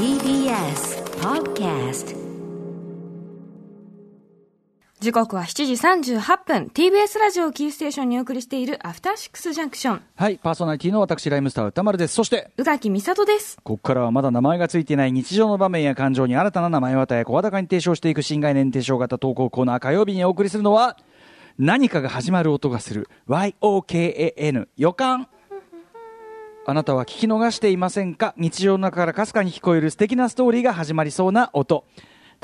TBS Podcast 時刻は7時38分。TBS ラジオキーステーションにお送りしているアフターシックスジャンクションはい、パーソナリティの私、ライムスター歌丸です。そして、宇垣美里です。ここからはまだ名前がついていない日常の場面や感情に新たな名前を与え、声高に提唱していく新概念提唱型投稿コーナー。火曜日にお送りするのは、何かが始まる音がする。YOKAN 予感あなたは聞き逃していませんか？日常の中からかすかに聞こえる素敵なストーリーが始まりそうな音。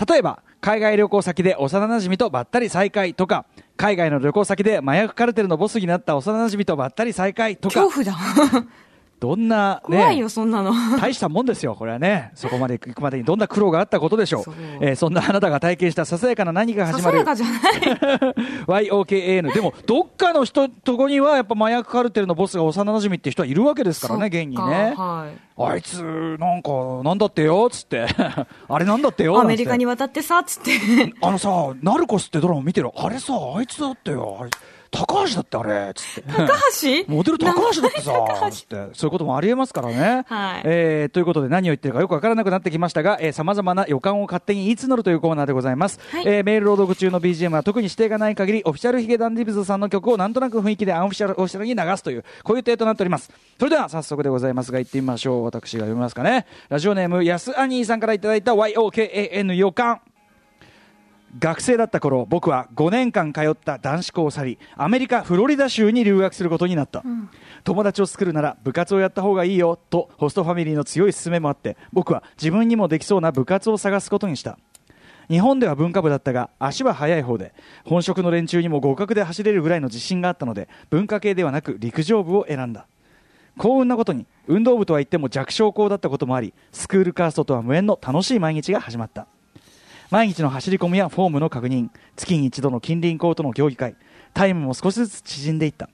例えば、海外旅行先で幼なじみとばったり再会とか、海外の旅行先で麻薬カルテルのボスになった幼なじみとばったり再会とか、恐怖だ。どんな、ね、怖いよそんなの。大したもんですよ、これはね、そこまで行くまでにどんな苦労があったことでしょう、そう。えーそんなあなたが体験したささやかな何が始まる。ささやかじゃない。YOKAN、でも、どっかの人とこには、やっぱ麻薬カルテルのボスが幼馴染って人はいるわけですからね、現にね。はい。あいつ、なんか、なんだってよ、つって、あれなんだってよ、アメリカに渡ってさつってて。あのさ、ナルコスってドラマ見てる、あれさ、あいつだってよ、あれ高橋だってあれ、つって。高橋？モデル高橋だってさつって、そういうこともありえますからね。はいえーということで何を言ってるかよくわからなくなってきましたが、さまざまな予感を勝手に言い募るというコーナーでございます。はいえーメール朗読中の BGM は特に指定がない限り、オフィシャルヒゲダンディブズさんの曲をなんとなく雰囲気でアンオフィシャル、オフィシャルに流すという、こういう体となっております。それでは早速でございますが、行ってみましょう。私が読みますかね。ラジオネーム、やすアニーさんからいただいた YOKAN 予感。学生だった頃僕は5年間通った男子校を去りアメリカ・フロリダ州に留学することになった、友達を作るなら部活をやった方がいいよとホストファミリーの強い勧めもあって僕は自分にもできそうな部活を探すことにした。日本では文化部だったが足は速い方で本職の連中にも合格で走れるぐらいの自信があったので文化系ではなく陸上部を選んだ。幸運なことに運動部とは言っても弱小校だったこともありスクールカーストとは無縁の楽しい毎日が始まった毎日の走り込みやフォームの確認月に一度の近隣校との競技会タイムも少しずつ縮んでいった。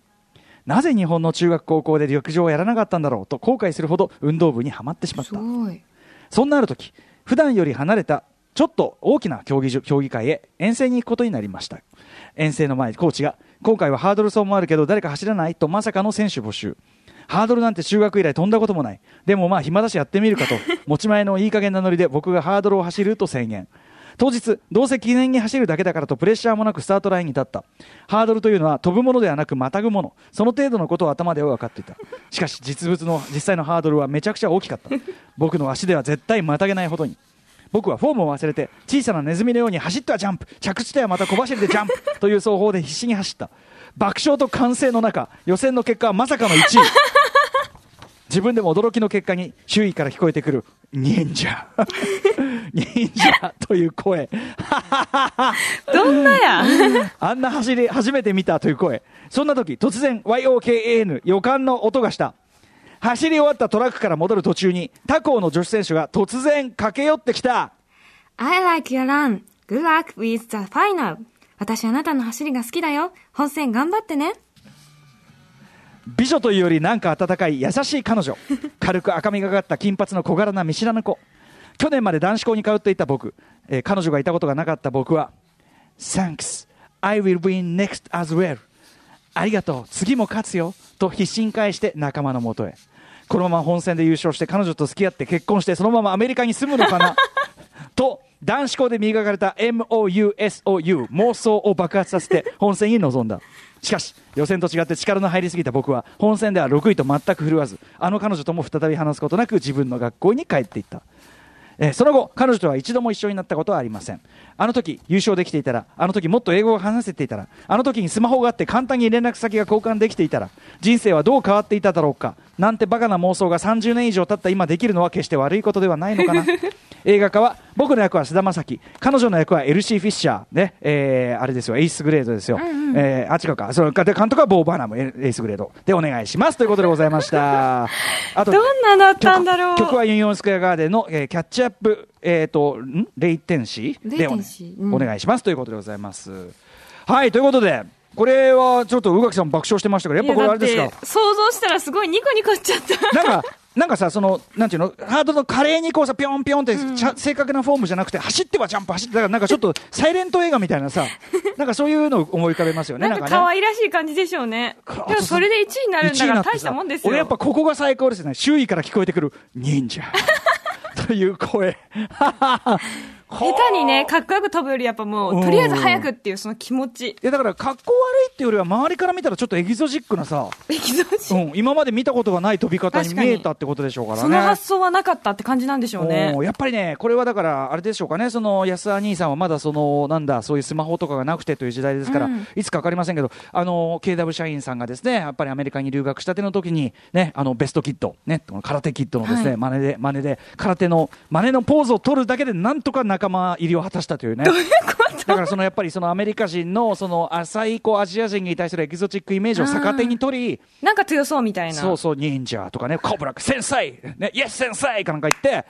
なぜ日本の中学高校で陸上をやらなかったんだろうと後悔するほど運動部にはまってしまっすたそんなある時普段より離れたちょっと大きな競技場競技会へ遠征に行くことになりました。遠征の前コーチが今回はハードル走もあるけど誰か走らない？とまさかの選手募集。ハードルなんて中学以来飛んだこともない。でもまあ暇だしやってみるかと。持ち前のいい加減なノリで僕がハードルを走ると宣言当日どうせ記念に走るだけだからとプレッシャーもなくスタートラインに立った。ハードルというのは飛ぶものではなくまたぐもの。その程度のことを頭では分かっていた。しかし実物の実際のハードルはめちゃくちゃ大きかった。僕の足では絶対またげないほどに。僕はフォームを忘れて小さなネズミのように走ってはジャンプ。着地ではまた小走りでジャンプ。という走法で必死に走った。爆笑と歓声の中予選の結果はまさかの1位。自分でも驚きの結果に周囲から聞こえてくる忍者。忍者という声。どんなや？あんな走り初めて見たという声。そんな時突然 YOKAN 予感の音がした。走り終わったトラックから戻る途中に他校の女子選手が突然駆け寄ってきた。I like your run. Good luck with the final. 私あなたの走りが好きだよ。本戦頑張ってね美女というよりなんか温かい優しい彼女。軽く赤みがかった金髪の小柄な見知らぬ子。去年まで男子校に通っていた僕、えー彼女がいたことがなかった僕は Thanks. I will win next as well. ありがとう。次も勝つよ。と必死に返して仲間のもとへ。このまま本戦で優勝して彼女と付き合って結婚してそのままアメリカに住むのかな？と男子校で磨かれた MOUSOU 妄想を爆発させて本戦に臨んだしかし予選と違って力の入りすぎた僕は本戦では6位と全く振るわずあの彼女とも再び話すことなく自分の学校に帰っていった。えその後彼女とは一度も一緒になったことはありません。あの時優勝できていたらあの時もっと英語が話せていたらあの時にスマホがあって簡単に連絡先が交換できていたら人生はどう変わっていただろうか。なんてバカな妄想が30年以上経った今できるのは決して悪いことではないのかな。映画化は僕の役は菅田将暉。彼女の役はエルシー・フィッシャーね、えーあれですよ。エイスグレードですよ、えーあ違うか。そので監督はボー・バーナム。エエイスグレード。でお願いします。ということでございました。あとどんなだったんだろう。曲曲はユニオンスクエアガーデンの、えーキャッチアップ、えー、とん？レイテンシー？でお,、レイテンシー。うんお願いします。ということでございます。はい。ということでこれはちょっと宇垣さん爆笑してましたけどやっぱこれあれですか？想像したらすごいニコニコしちゃった。なんか なんかさそのなんていうの？ハードルの華麗にこうさぴょんぴょんって、ちゃ正確なフォームじゃなくて走ってはジャンプ走ってだからなんかちょっとサイレント映画みたいなさ なんかそういうのを思い浮かべますよねなんかね。可愛らしい感じでしょうね。かでもそれで1位になるんだ1位になってさから大したもんですよ。俺やっぱここが最高ですね。周囲から聞こえてくる忍者。という声。下手にね、かっこよく飛ぶよりやっぱもうとりあえず早くっていうその気持ち。いやだから格好悪いっていうよりは周りから見たらちょっとエキゾチックなさ、エキゾチうん、今まで見たことがない飛び方に見えたってことでしょうからね。その発想はなかったって感じなんでしょうね。やっぱりね、これはだから、あれでしょうかね、その安田兄さんはまだその、なんだ、そういうスマホとかがなくてという時代ですから、うん。いつか分かりませんけど、あの KW 社員さんがですね、やっぱりアメリカに留学したての時に、ね、あのベストキット、ね、この空手キットのですね、はい。真似で、真似で、空手の、真似のポーズを取るだけで、なんとか仲間入りを果たしたというね。だからそのやっぱりそのアメリカ人のその浅いこうアジア人に対するエキゾチックイメージを逆手に取り、なんか強そうみたいな。そうそう、忍者とかね、コブラ、先生、ね、イエス先生かなんか言って、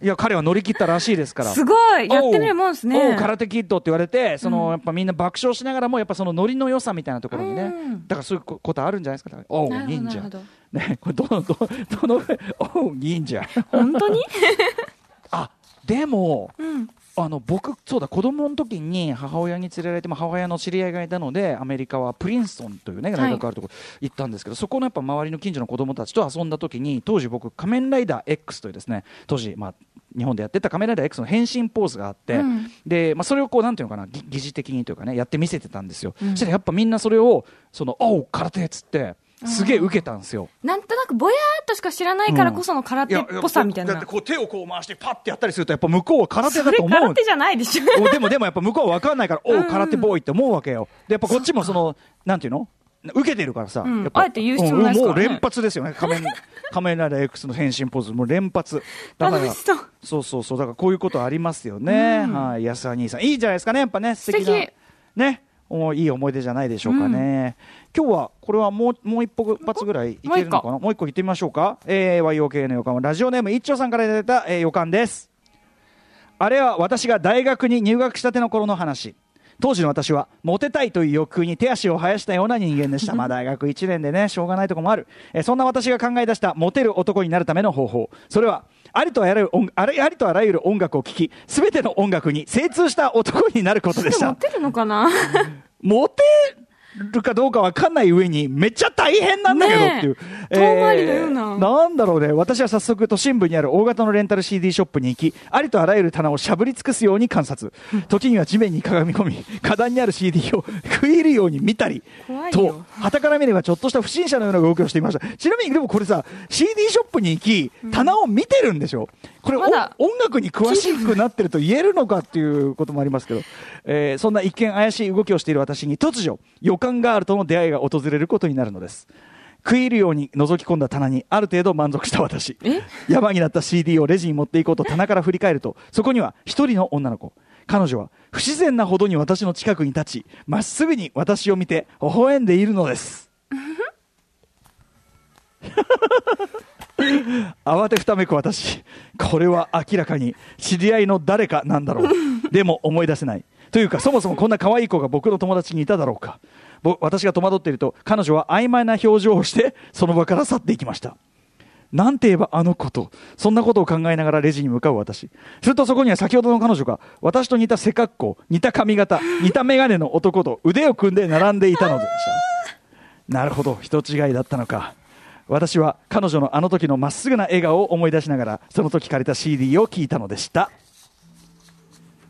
いや、彼は乗り切ったらしいですから。すごいやってみるもんですねおう空手キッドって言われて、その、やっぱみんな爆笑しながらも、やっぱそのノリの良さみたいなところにね、うんだからそういうこことあるんじゃないですか。おう、忍者。ね、これどの、ど どの、おう、忍者。本当に？あ、でも、うん。あの僕、そうだ、子供の時に母親に連れられて、まあ、母親の知り合いがいたので、アメリカはプリンストンというね、大学があるところ行ったんですけど、そこのやっぱ周りの近所の子供たちと遊んだ時に、当時僕、仮面ライダー X というですね、当時、まあ、日本でやってた仮面ライダー X の変身ポーズがあって、うんで、まあ、それをこう、なんていうのかな、ぎ疑似的にというかね、やって見せてたんですよ。うんそしたらやっぱみんなそれを、その、おう、空手っつって、すげえ受けたんですよ。なんとなくぼやーっとしか知らないからこその空手っぽさみたいなだって。こう手をこう回してパッてやったりするとやっぱ向こうは空手そだと思うれ空手じゃないでしょ。お でもでもやっぱ向こうは分かんないから、おうんう、空手ボーイって思うわけよ。で、やっぱこっちもその、なんていうの？受けてるからさ、うんあえて言う必要ないですからねうんもう連発ですよね、仮面、仮面ライダー X の変身ポーズ、もう連発。だからそう。そうそうそう、だからこういうことありますよね。うんはい、安田兄さん。いいじゃないですかね、やっぱね、素敵な。ね。おいい思い出じゃないでしょうかね。今日は、これはもう、もう一歩発ぐらいいけるのかな？もう一個言ってみましょうか？えー、YOK の予感は、ラジオネーム一丁さんからいただいた、えー予感です。あれは私が大学に入学したての頃の話。当時の私はモテたいという欲求に手足を生やしたような人間でした。まあ大学1年でね、しょうがないとこもある。えーそんな私が考え出したモテる男になるための方法。それは、ありとあらゆる音ありありとあらゆる音楽を聴き、すべての音楽に精通した男になることでした。持ってるのかな？モテるかどうかわかんない上に、めっちゃ大変なんだけどっていう。ねえ遠回りのようななんだろうね。私は早速都心部にある大型のレンタル CD ショップに行き、ありとあらゆる棚をしゃぶり尽くすように観察。時には地面にかがみ込み、花壇にある CD を食い入るように見たり。と、旗から見ればちょっとした不審者のような動きをしていました。ちなみに、でもこれさ、CD ショップに行き、棚を見てるんでしょ？これ、ま音楽に詳しくなってると言えるのかっていうこともありますけど、えーそんな一見怪しい動きをしている私に突如、予感があるとの出会いが訪れることになるのです。食い入るように覗き込んだ棚にある程度満足した私。え？山になった CD をレジに持っていこうと棚から振り返るとそこには一人の女の子。彼女は不自然なほどに私の近くに立ちまっすぐに私を見て微笑んでいるのです。慌てふためく私。これは明らかに知り合いの誰かなんだろう。でも思い出せないというかそもそもこんな可愛い子が僕の友達にいただろうか私が戸惑っていると彼女は曖昧な表情をしてその場から去っていきましたなんて言えばあの子と、そんなことを考えながらレジに向かう私。するとそこには先ほどの彼女が、私と似た背格好、似た髪型、似た眼鏡の男と腕を組んで並んでいたのでした。なるほど、人違いだったのか。私は彼女のあの時のまっすぐな笑顔を思い出しながら、その時借りた CD を聴いたのでした。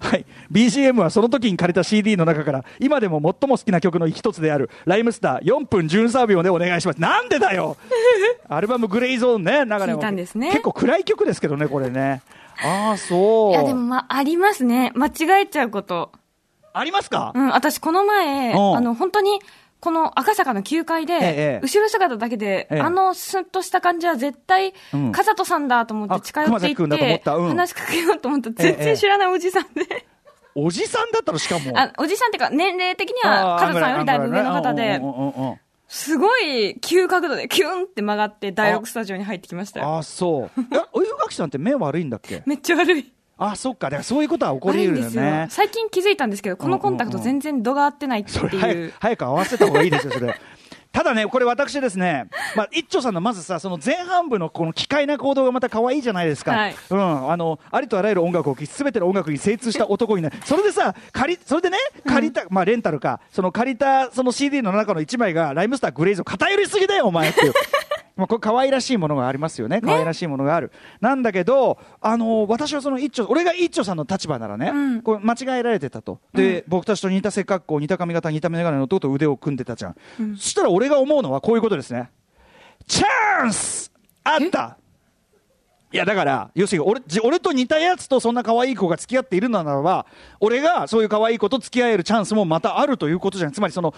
はい、BGM はその時に借りた CD の中から今でも最も好きな曲の一つである「ライムスター4分13秒」でお願いします。なんでだよ！アルバム「グレイゾーンね」中でも聞いたんですね。結構暗い曲ですけどねこれね。ああそう。いやでもまあ、ありますね。間違えちゃうこと。ありますか、うん、私この前、うん。あの、本当に、この赤坂の9階で、ええ後ろ姿だけで、ええ。あのスッとした感じは絶対、うん。風戸さんだと思って近寄っていって、話しかけようと思った全然知らないおじさんで、おじさんだったのしかも。あおじさんっていうか、年齢的には風戸さんよりだいぶ上の方ですごい急角度でキュンって曲がって、第6スタジオに入ってきましたよ。ああそう。えお湯垣さんって目悪いんだっけ？めっちゃ悪い。あそっかだからそういうことは起こり悪いんですよ得るよね。最近気づいたんですけど、このコンタクト全然度が合ってないってそれいう。早く早く合わせた方がいいですよ、それ。ただね、これ私ですね、まあ、一丁さんのまずさ、その前半部のこの奇怪な行動がまた可愛いじゃないですか。はいうん、あの、ありとあらゆる音楽を聴き、すべての音楽に精通した男になる。それでさ、借り、それでね、借りた、まあ、レンタルか、その借りた、その CD の中の1枚が、ライムスターグレイズを偏りすぎだよ、お前っていう。まあ、これ可愛らしいものがありますよね。可愛らしいものがある。なんだけど、あのー私はその一丁、俺が一丁さんの立場ならね、うんこれ間違えられてたと。で、僕たちと似た背格好、似た髪型、似た眼鏡の男と腕を組んでたじゃん。そしたら俺が思うのはこういうことですね。チャンスあったいやだから、要するに俺じ俺と似たやつとそんな可愛い子が付き合っているのならば、俺がそういう可愛い子と付き合えるチャンスもまたあるということじゃん。つまりその、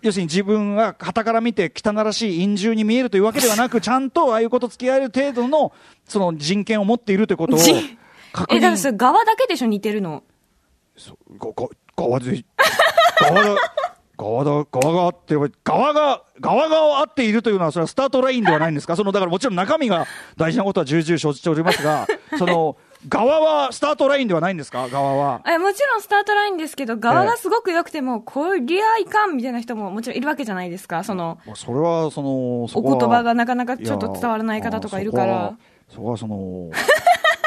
要するに自分が傍から見て汚らしい陰獣に見えるというわけではなく、ちゃんとああいう子と付き合える程度のその人権を持っているということをじ 確え、だから側だけでしょ、似てるの。がが側で、側だ、側だ、側があって、側が、側があっているというのは、それはスタートラインではないんですか、そのだからもちろん中身が大事なことは重々承知しておりますが、その側はスタートラインではないんですか、側は。え、もちろんスタートラインですけど、側がすごく良くても、こりゃいかんみたいな人ももちろんいるわけじゃないですか。その、まあそれはそのそお言葉がなかなかちょっと伝わらない方とかいるから。そこはその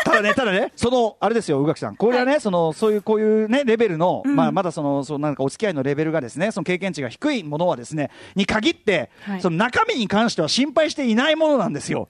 ただね、ただね、その、あれですよ、宇垣さん。これはね、その、そういう、こういうね、レベルの、まあ、まだその、そう、なんかお付き合いのレベルがですね、その経験値が低いものはですね、に限って、はいその中身に関しては心配していないものなんですよ。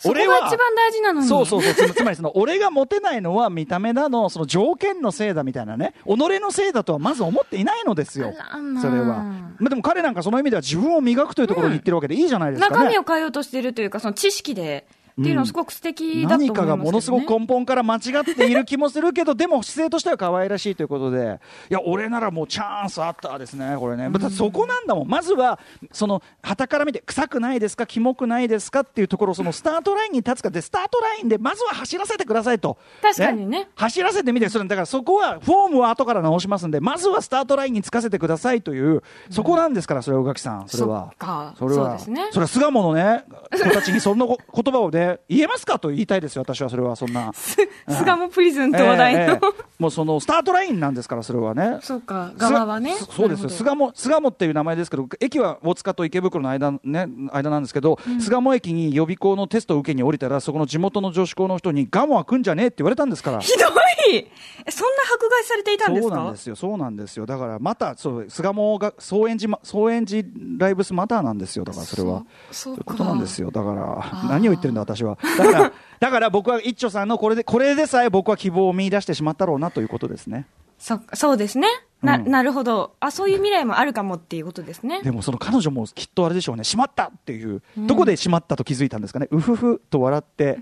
そこが一番大事なのに。そうそうそうつ、つまりその、俺がモテないのは見た目だの、その条件のせいだみたいなね、己のせいだとはまず思っていないのですよそれは。まあ、でも彼なんかその意味では自分を磨くというところに行ってるわけでいいじゃないですかね。中身を変えようとしてるというか、その知識で、っていうのはすごく素敵だと思います何かがものすごく根本から間違っている気もするけど、でも姿勢としては可愛らしいということで、いや、俺ならもうチャンスあったですね、これね、だってそこなんだもん、まずは、その、旗から見て、臭くないですか、キモくないですかっていうところ、そのスタートラインに立つか。で、スタートラインで、まずは走らせてくださいと。確かにね。走らせてみて、それだからそこは、フォームは後から直しますんで、まずはスタートラインにつかせてくださいという、そこなんですから、それは宇垣さん、それは。そっか。それは、そうですね。それは巣鴨のね、子たちにそんなこ言葉をね、言えますかと言いたいですよ、私はそれは、そんな。巣鴨プリズンと話題の、もうそのスタートラインなんですから、それはね。そうか、側はね。すそうですよ、巣鴨巣鴨っていう名前ですけど、駅は大塚と池袋の間,、ね、間なんですけど、巣鴨駅に予備校のテストを受けに降りたら、そこの地元の女子校の人に、ガモは来んじゃねえって言われたんですから。ひどいえそんな迫害されていたんですそうか？なんですよ、そうなんですよ、だからまた、そう巣鴨が総園寺ま、総園寺ライブスマターなんですよ、だからそれは。そうそういうことなんですよ。だから、何を言ってるんだ、私は。だから、だから僕は一丁さんのこれで、これでさえ僕は希望を見出してしまったろうなということですね。そそうですね。な,、うん。なるほど。あそういう未来もあるかもっていうことですね。でもその彼女もきっとあれでしょうね、しまったっていう、どこでしまったと気づいたんですかね、うふふと笑って、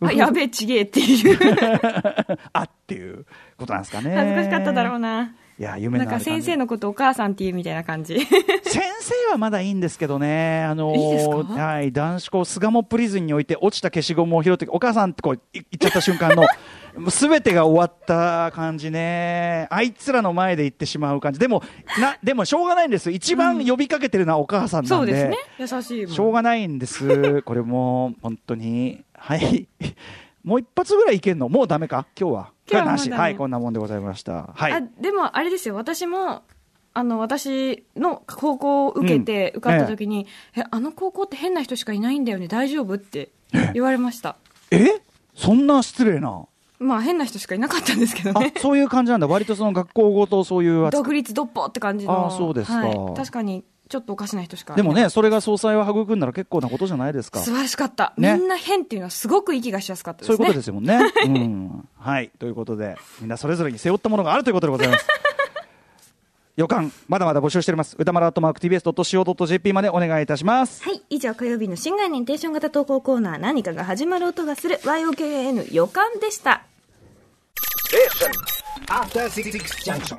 あやべえちげえっていう。あっていうことなんですかね。恥ずかしかっただろうな。いや、夢のなんか先生のことお母さんっていうみたいな感じ。先生はまだいいんですけどね、あのーいいですか？はい、男子校、巣鴨プリズンにおいて落ちた消しゴムを拾って、お母さんってこうい言っちゃった瞬間の、すべてが終わった感じね、あいつらの前で言ってしまう感じ、でも、なでもしょうがないんです、一番呼びかけてるのはお母さんなんで、そうですね。優しいもん。しょうがないんです、これも本当に、はい、もう一発ぐらいいけんの、もうダメか、今日は。今日はなし、はい、こんなもんでございました。はい。あでもあれですよ。私もあの私の高校を受けてうん。受かった時に、えあの高校って変な人しかいないんだよね。大丈夫って言われました。え？そんな失礼な？まあ変な人しかいなかったんですけどあねそういう感じなんだ、割とその学校ごとそういう独立独歩って感じの。あそうですか。はい、確かにちょっとおかしな人しかでもね、それが総裁を育んだら結構なことじゃないですか。素晴らしかった、ねみんな変っていうのはすごく息がしやすかったですねそういうことですよもんね。うん。はい。ということで、みんなそれぞれに背負ったものがあるということでございます。予感、まだまだ募集しております。歌丸アットマーク TBS.CO.JP までお願いいたします。はい。以上、火曜日の新概念テンション型投稿コーナー、何かが始まる音がする YOKN 予感でした。After Six Junction.